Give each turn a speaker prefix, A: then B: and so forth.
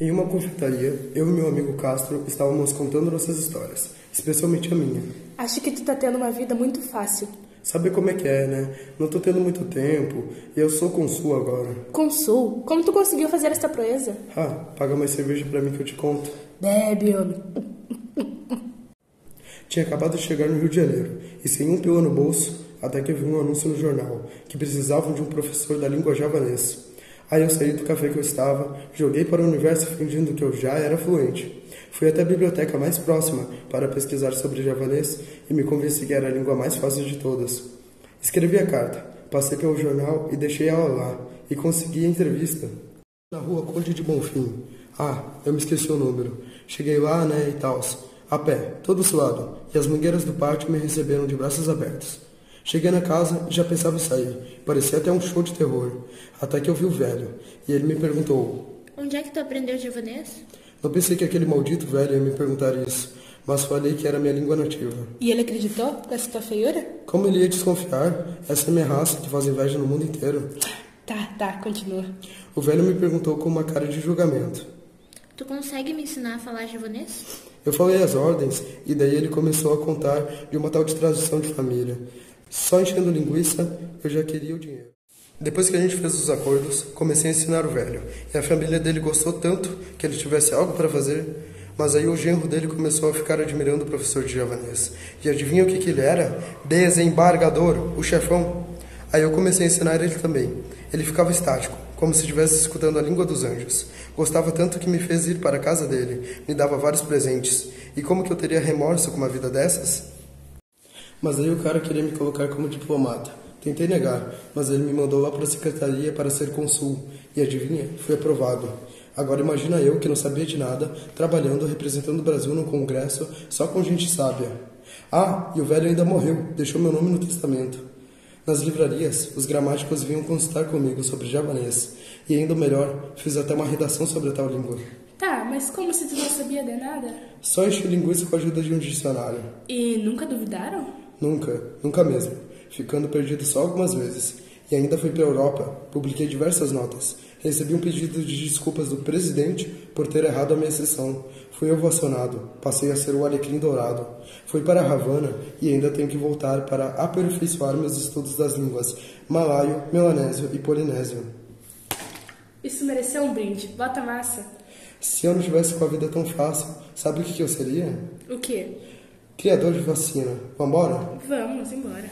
A: Em uma confeitaria, eu e meu amigo Castro estávamos contando nossas histórias, especialmente a minha.
B: Acho que tu tá tendo uma vida muito fácil.
A: Sabe como é que é, né? Não tô tendo muito tempo e eu sou consul agora.
B: Consul? Como tu conseguiu fazer essa proeza?
A: Ah, paga mais cerveja pra mim que eu te conto.
B: Bebe, homem.
A: Tinha acabado de chegar no Rio de Janeiro e sem um pelo no bolso, até que vi um anúncio no jornal que precisavam de um professor da língua javanês. Aí eu saí do café que eu estava, joguei para o universo fingindo que eu já era fluente. Fui até a biblioteca mais próxima para pesquisar sobre javanês e me convenci que era a língua mais fácil de todas. Escrevi a carta, passei pelo jornal e deixei ela lá, e consegui a entrevista. Na rua Conde de Bonfim. Ah, eu me esqueci o número. Cheguei lá, né, e tal, a pé, todo suado, e as mangueiras do pátio me receberam de braços abertos. Cheguei na casa e já pensava em sair. Parecia até um show de terror. Até que eu vi o velho. E ele me perguntou:
C: Onde é que tu aprendeu javanês?
A: Não pensei que aquele maldito velho ia me perguntar isso. Mas falei que era minha língua nativa.
B: E ele acreditou nessa tua feiura?
A: Como ele ia desconfiar? Essa é minha raça que faz inveja no mundo inteiro.
B: Tá, tá, continua.
A: O velho me perguntou com uma cara de julgamento.
C: Tu consegue me ensinar a falar javanês?
A: Eu falei as ordens e daí ele começou a contar de uma tal de tradição de família. Só enchendo linguiça, eu já queria o dinheiro. Depois que a gente fez os acordos, comecei a ensinar o velho. E a família dele gostou tanto que ele tivesse algo para fazer. Mas aí o genro dele começou a ficar admirando o professor de javanês. E adivinha o que, que ele era? Desembargador, o chefão. Aí eu comecei a ensinar ele também. Ele ficava estático, como se estivesse escutando a língua dos anjos. Gostava tanto que me fez ir para a casa dele, me dava vários presentes. E como que eu teria remorso com uma vida dessas? Mas aí o cara queria me colocar como diplomata. Tentei negar, mas ele me mandou lá para a secretaria para ser consul. E adivinha? Fui aprovado. Agora imagina eu, que não sabia de nada, trabalhando, representando o Brasil no congresso, só com gente sábia. Ah, e o velho ainda morreu, deixou meu nome no testamento. Nas livrarias, os gramáticos vinham consultar comigo sobre javanês. E ainda melhor, fiz até uma redação sobre a tal língua.
B: Tá, mas como se tu não sabia de nada?
A: Só enchi linguiça com a ajuda de um dicionário.
B: E nunca duvidaram?
A: Nunca, nunca mesmo. Ficando perdido só algumas vezes. E ainda fui para a Europa, publiquei diversas notas. Recebi um pedido de desculpas do presidente por ter errado a minha sessão. Fui ovacionado, passei a ser o alecrim dourado. Fui para Havana e ainda tenho que voltar para aperfeiçoar meus estudos das línguas malaio, melanésio e polinésio.
B: Isso mereceu um brinde. Bota massa.
A: Se eu não tivesse com a vida tão fácil, sabe o que eu seria?
B: O quê?
A: Criador de vacina. Vambora?
B: Vamos embora.